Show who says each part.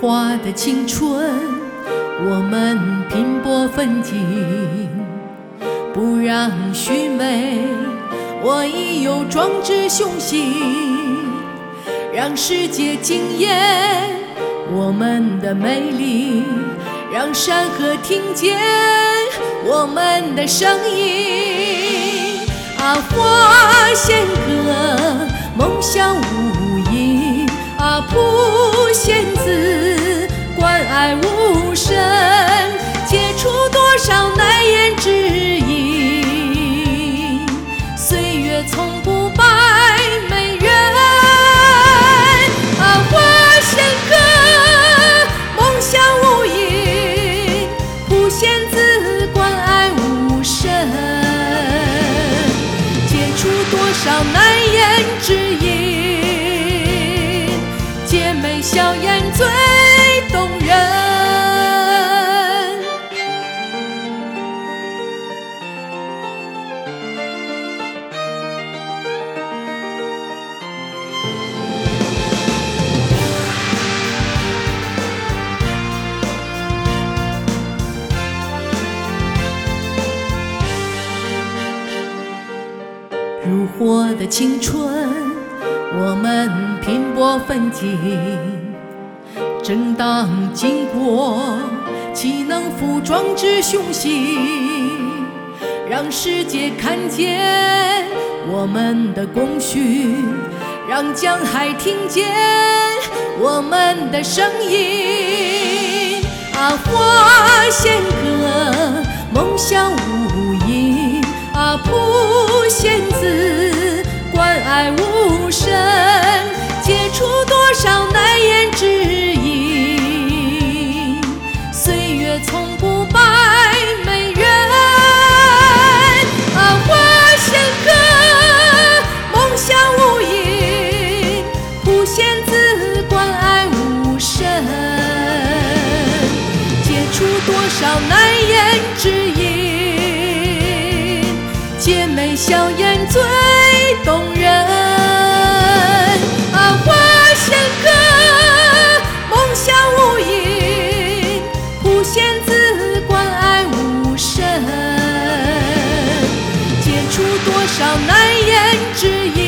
Speaker 1: 花的青春，我们拼搏奋进，不让须眉。我已有壮志雄心，让世界惊艳我们的美丽，让山河听见我们的声音。多少难言之隐。姐妹笑颜最如火的青春，我们拼搏奋进，正当经过，岂能负壮志雄心？让世界看见我们的功勋，让江海听见我们的声音。啊，花仙歌，梦想无多少难言之隐。姐妹笑颜最动人。啊，花仙歌，梦想无垠。普贤子，关爱无声，结出多少难言之隐。